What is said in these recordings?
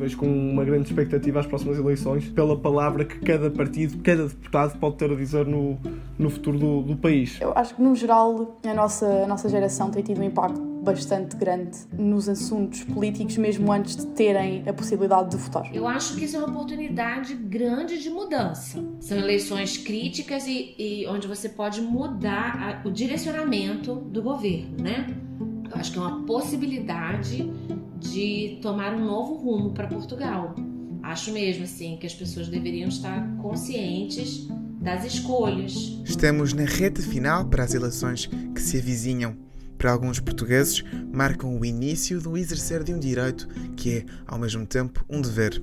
Vejo com uma grande expectativa as próximas eleições pela palavra que cada partido, cada deputado pode ter a dizer no, no futuro do, do país. Eu acho que, no geral, a nossa, a nossa geração tem tido um impacto bastante grande nos assuntos políticos, mesmo antes de terem a possibilidade de votar. Eu acho que isso é uma oportunidade grande de mudança. São eleições críticas e, e onde você pode mudar a, o direcionamento do governo, né? Eu acho que é uma possibilidade de tomar um novo rumo para Portugal. Acho mesmo assim que as pessoas deveriam estar conscientes das escolhas. Estamos na reta final para as eleições que se avizinham. Para alguns portugueses, marcam o início do exercer de um direito que é, ao mesmo tempo, um dever.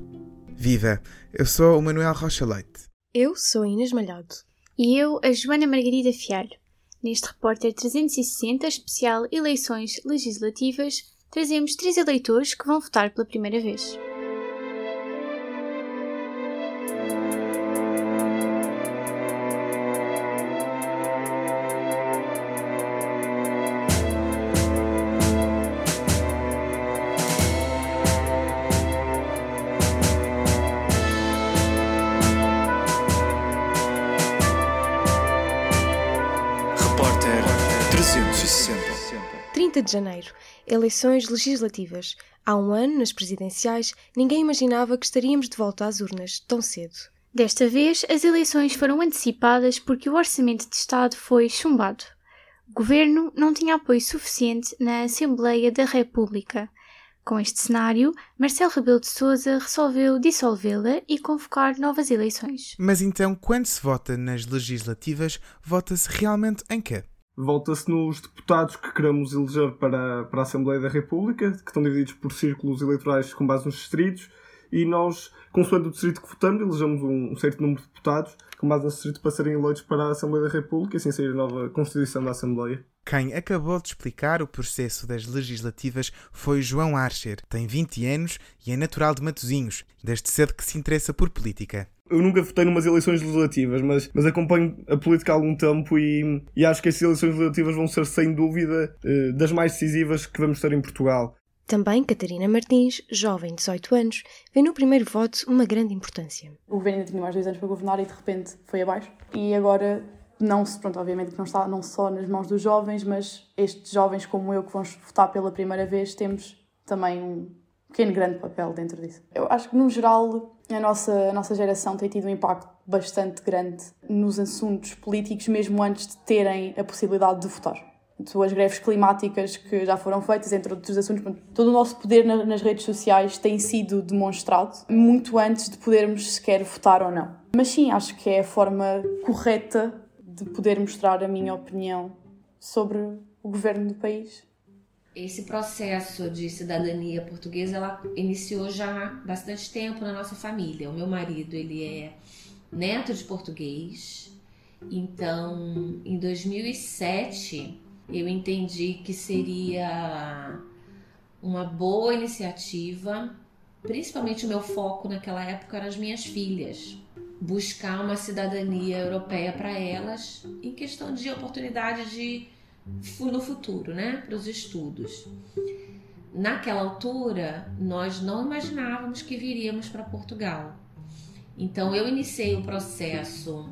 Viva! Eu sou o Manuel Rocha Leite. Eu sou a Inês Malhado. E eu, a Joana Margarida Fialho. Neste Repórter 360 especial Eleições Legislativas, trazemos três eleitores que vão votar pela primeira vez. Repórter 360. 30 de janeiro, eleições legislativas. Há um ano, nas presidenciais, ninguém imaginava que estaríamos de volta às urnas tão cedo. Desta vez, as eleições foram antecipadas porque o orçamento de Estado foi chumbado. O governo não tinha apoio suficiente na Assembleia da República. Com este cenário, Marcelo Rebelo de Sousa resolveu dissolvê-la e convocar novas eleições. Mas então, quando se vota nas legislativas, vota-se realmente em quê? Volta-se nos deputados que queremos eleger para, para a Assembleia da República, que estão divididos por círculos eleitorais com base nos distritos, e nós, consoante o distrito que votamos, elegemos um, um certo número de deputados com base nesse distrito para serem eleitos para a Assembleia da República e assim sair a nova Constituição da Assembleia. Quem acabou de explicar o processo das legislativas foi João Archer. Tem 20 anos e é natural de Matosinhos, desde cedo que se interessa por política. Eu nunca votei numas eleições legislativas, mas, mas acompanho a política há algum tempo e, e acho que essas eleições legislativas vão ser, sem dúvida, eh, das mais decisivas que vamos ter em Portugal. Também Catarina Martins, jovem de 18 anos, vê no primeiro voto uma grande importância. O governo ainda tinha mais dois anos para governar e de repente foi abaixo. E agora, não se, pronto, obviamente que não está não só nas mãos dos jovens, mas estes jovens como eu que vamos votar pela primeira vez, temos também um pequeno grande papel dentro disso. Eu acho que, no geral, a nossa, a nossa geração tem tido um impacto bastante grande nos assuntos políticos, mesmo antes de terem a possibilidade de votar. As greves climáticas que já foram feitas, entre outros assuntos, todo o nosso poder nas redes sociais tem sido demonstrado muito antes de podermos sequer votar ou não. Mas sim, acho que é a forma correta de poder mostrar a minha opinião sobre o governo do país. Esse processo de cidadania portuguesa ela iniciou já há bastante tempo na nossa família. O meu marido ele é neto de português, então em 2007 eu entendi que seria uma boa iniciativa, principalmente o meu foco naquela época eram as minhas filhas, buscar uma cidadania europeia para elas em questão de oportunidade de no futuro, né, para os estudos. Naquela altura, nós não imaginávamos que viríamos para Portugal. Então eu iniciei o processo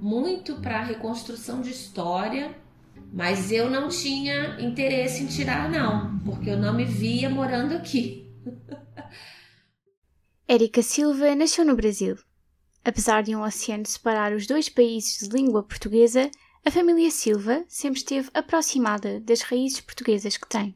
muito para reconstrução de história mas eu não tinha interesse em tirar, não, porque eu não me via morando aqui. Érica Silva nasceu no Brasil. Apesar de um oceano separar os dois países de língua portuguesa, a família Silva sempre esteve aproximada das raízes portuguesas que tem.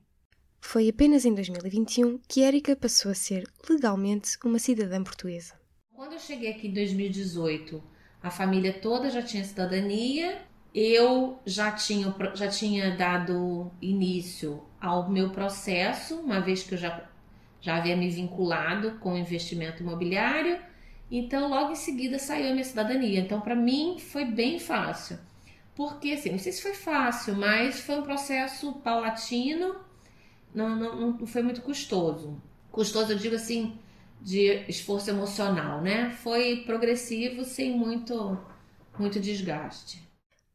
Foi apenas em 2021 que Érica passou a ser legalmente uma cidadã portuguesa. Quando eu cheguei aqui em 2018, a família toda já tinha cidadania eu já tinha, já tinha dado início ao meu processo, uma vez que eu já, já havia me vinculado com o investimento imobiliário, então logo em seguida saiu a minha cidadania. Então, para mim, foi bem fácil. Porque, assim, não sei se foi fácil, mas foi um processo paulatino, não, não, não foi muito custoso. Custoso, eu digo assim, de esforço emocional, né? Foi progressivo, sem muito, muito desgaste.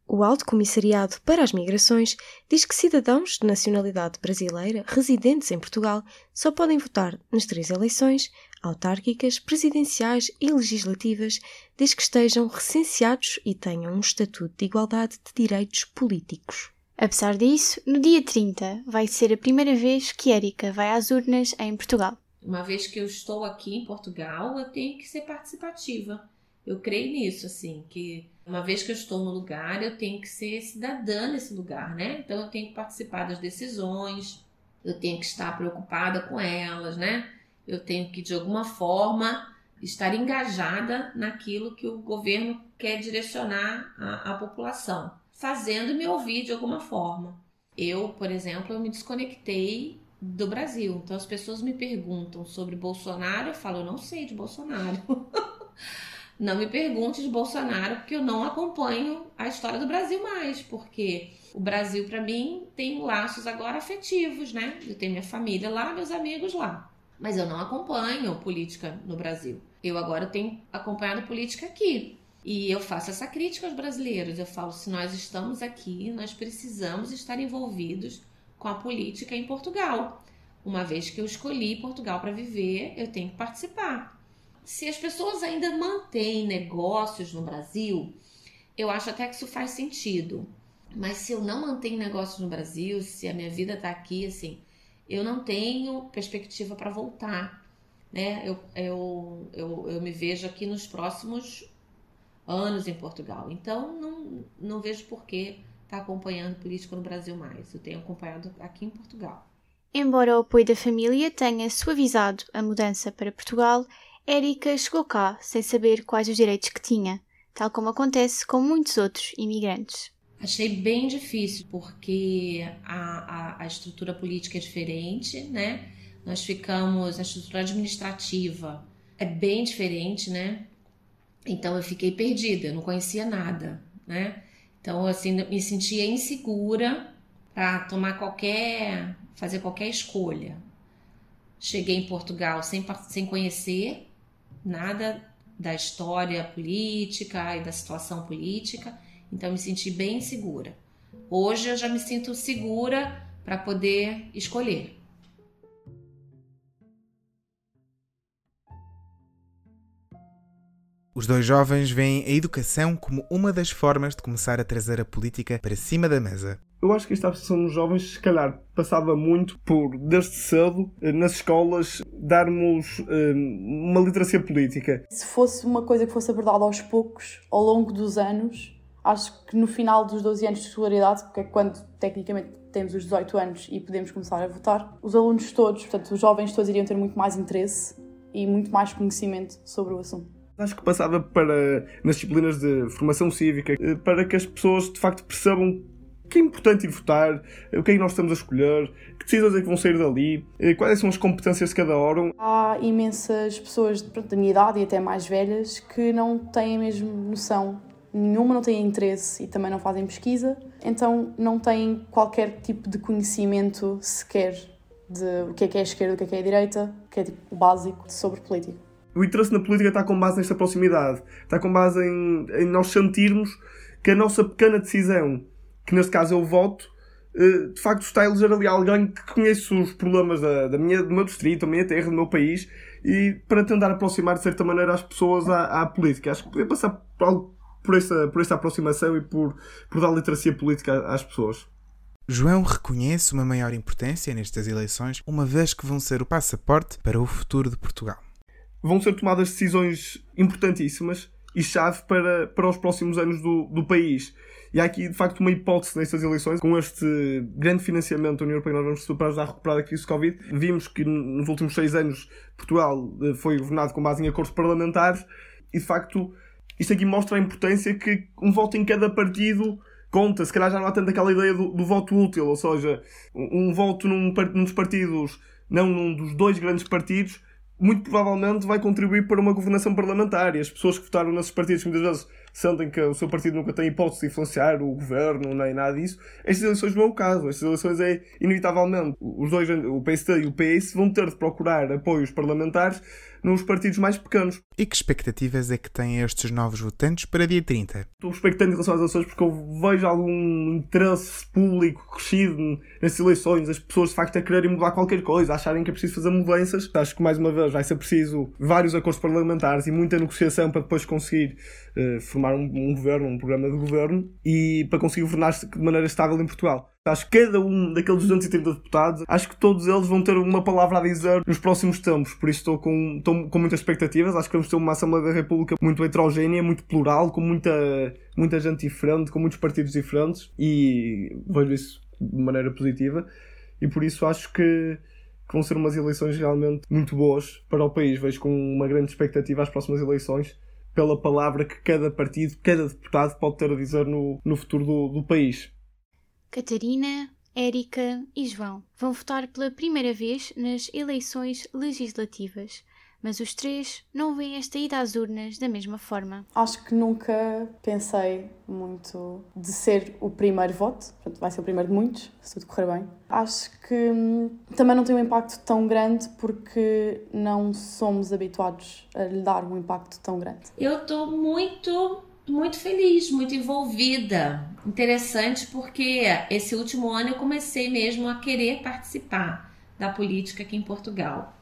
O Alto Comissariado para as Migrações diz que cidadãos de nacionalidade brasileira residentes em Portugal só podem votar nas três eleições autárquicas, presidenciais e legislativas, desde que estejam recenseados e tenham um estatuto de igualdade de direitos políticos. Apesar disso, no dia 30 vai ser a primeira vez que Érica vai às urnas em Portugal. Uma vez que eu estou aqui em Portugal, eu tenho que ser participativa. Eu creio nisso, assim, que uma vez que eu estou no lugar, eu tenho que ser cidadã nesse lugar, né? Então eu tenho que participar das decisões, eu tenho que estar preocupada com elas, né? Eu tenho que, de alguma forma, estar engajada naquilo que o governo quer direcionar à, população, fazendo me ouvir de alguma forma. Eu, por exemplo, eu me desconectei do Brasil. Então as pessoas me perguntam sobre Bolsonaro, eu falo, eu não sei de Bolsonaro. não me pergunte de Bolsonaro, porque eu não acompanho a história do Brasil mais, porque o Brasil para mim tem laços agora afetivos, né? Eu tenho minha família lá, meus amigos lá. Mas eu não acompanho política no Brasil. Eu agora tenho acompanhado política aqui. E eu faço essa crítica aos brasileiros. Eu falo: se nós estamos aqui, nós precisamos estar envolvidos com a política em Portugal. Uma vez que eu escolhi Portugal para viver, eu tenho que participar. Se as pessoas ainda mantêm negócios no Brasil, eu acho até que isso faz sentido. Mas se eu não mantenho negócios no Brasil, se a minha vida está aqui, assim, eu não tenho perspectiva para voltar. Né? Eu, eu, eu, eu me vejo aqui nos próximos anos em Portugal. Então, não, não vejo por que está acompanhando política no Brasil mais. Eu tenho acompanhado aqui em Portugal. Embora o apoio da família tenha suavizado a mudança para Portugal, Érica chegou cá sem saber quais os direitos que tinha, tal como acontece com muitos outros imigrantes. Achei bem difícil, porque a, a, a estrutura política é diferente, né? Nós ficamos, a estrutura administrativa é bem diferente, né? Então eu fiquei perdida, eu não conhecia nada, né? Então, assim, me sentia insegura para tomar qualquer, fazer qualquer escolha. Cheguei em Portugal sem, sem conhecer nada da história política e da situação política, então me senti bem insegura. Hoje eu já me sinto segura para poder escolher. Os dois jovens veem a educação como uma das formas de começar a trazer a política para cima da mesa. Eu acho que esta absorção nos jovens, se calhar, passava muito por, desde cedo, eh, nas escolas, darmos eh, uma literacia política. Se fosse uma coisa que fosse abordada aos poucos, ao longo dos anos, acho que no final dos 12 anos de escolaridade, que é quando tecnicamente temos os 18 anos e podemos começar a votar, os alunos todos, portanto, os jovens todos iriam ter muito mais interesse e muito mais conhecimento sobre o assunto. Acho que passava para, nas disciplinas de formação cívica, eh, para que as pessoas de facto percebam que é importante ir votar, o que é que nós estamos a escolher, que decisões é que vão sair dali, eh, quais são as competências de cada órgão. Há imensas pessoas pronto, da minha idade e até mais velhas que não têm mesmo noção nenhuma, não têm interesse e também não fazem pesquisa, então não têm qualquer tipo de conhecimento sequer de o que é que é a esquerda, o que é que é a direita, que é tipo o básico sobre política. O interesse na política está com base nesta proximidade, está com base em, em nós sentirmos que a nossa pequena decisão, que neste caso é o voto, eh, de facto está a eleger ali alguém que conhece os problemas da, da minha, do meu distrito, da minha terra, do meu país, e para tentar aproximar de certa maneira as pessoas à, à política. Acho que podia passar por, por, essa, por esta aproximação e por, por dar literacia política às pessoas. João reconhece uma maior importância nestas eleições, uma vez que vão ser o passaporte para o futuro de Portugal vão ser tomadas decisões importantíssimas e chave para, para os próximos anos do, do país. E há aqui, de facto, uma hipótese nestas eleições, com este grande financiamento da União Europeia nós vamos ajudar a recuperar a crise do Covid. Vimos que nos últimos seis anos Portugal eh, foi governado com base em acordos parlamentares e, de facto, isto aqui mostra a importância que um voto em cada partido conta. Se calhar já não há tanto aquela ideia do, do voto útil, ou seja, um, um voto num, num dos partidos, não num dos dois grandes partidos, muito provavelmente vai contribuir para uma governação parlamentar. E as pessoas que votaram nesses partidos, muitas vezes sentem que o seu partido nunca tem hipótese de influenciar o governo, nem nada disso. Estas eleições não é o caso. Estas eleições é, inevitavelmente, os dois, o PSD e o PS, vão ter de procurar apoios parlamentares nos partidos mais pequenos. E que expectativas é que têm estes novos votantes para dia 30? Estou expectante em relação às eleições porque eu vejo algum interesse público crescido nas eleições, as pessoas de facto a quererem mudar qualquer coisa, a acharem que é preciso fazer mudanças. Acho que mais uma vez vai ser preciso vários acordos parlamentares e muita negociação para depois conseguir uh, formar um, um governo, um programa de governo e para conseguir governar de maneira estável em Portugal. Acho que cada um daqueles 230 deputados, acho que todos eles vão ter uma palavra a dizer nos próximos tempos. Por isso estou com, estou com muitas expectativas. Acho que vamos ter uma Assembleia da República muito heterogénea, muito plural, com muita, muita gente diferente, com muitos partidos diferentes e vejo isso de maneira positiva. E por isso acho que, que vão ser umas eleições realmente muito boas para o país. Vejo com uma grande expectativa as próximas eleições pela palavra que cada partido, cada deputado pode ter a dizer no, no futuro do, do país. Catarina, Érica e João vão votar pela primeira vez nas eleições legislativas, mas os três não veem esta ida às urnas da mesma forma. Acho que nunca pensei muito de ser o primeiro voto, portanto, vai ser o primeiro de muitos, se tudo correr bem. Acho que hum, também não tem um impacto tão grande porque não somos habituados a lhe dar um impacto tão grande. Eu estou muito muito feliz, muito envolvida. Interessante porque esse último ano eu comecei mesmo a querer participar da política aqui em Portugal.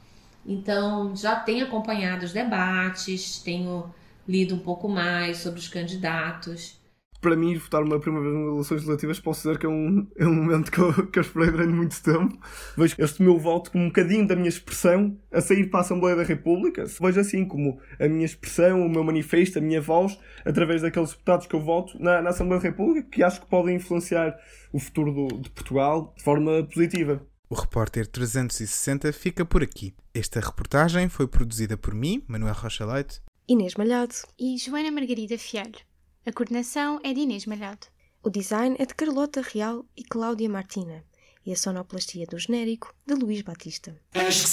Então, já tenho acompanhado os debates, tenho lido um pouco mais sobre os candidatos para mim, votar uma primeira vez nas eleições legislativas, posso dizer que é um, é um momento que eu, que eu esperei durante muito tempo. Vejo este meu voto como um bocadinho da minha expressão a sair para a Assembleia da República. Vejo assim como a minha expressão, o meu manifesto, a minha voz, através daqueles deputados que eu voto na, na Assembleia da República, que acho que podem influenciar o futuro do, de Portugal de forma positiva. O repórter 360 fica por aqui. Esta reportagem foi produzida por mim, Manuel Rocha Leite, Inês Malhado e Joana Margarida Fialho. A coordenação é de Inês Malhado. O design é de Carlota Real e Cláudia Martina. E a sonoplastia do genérico de Luís Batista. Acho que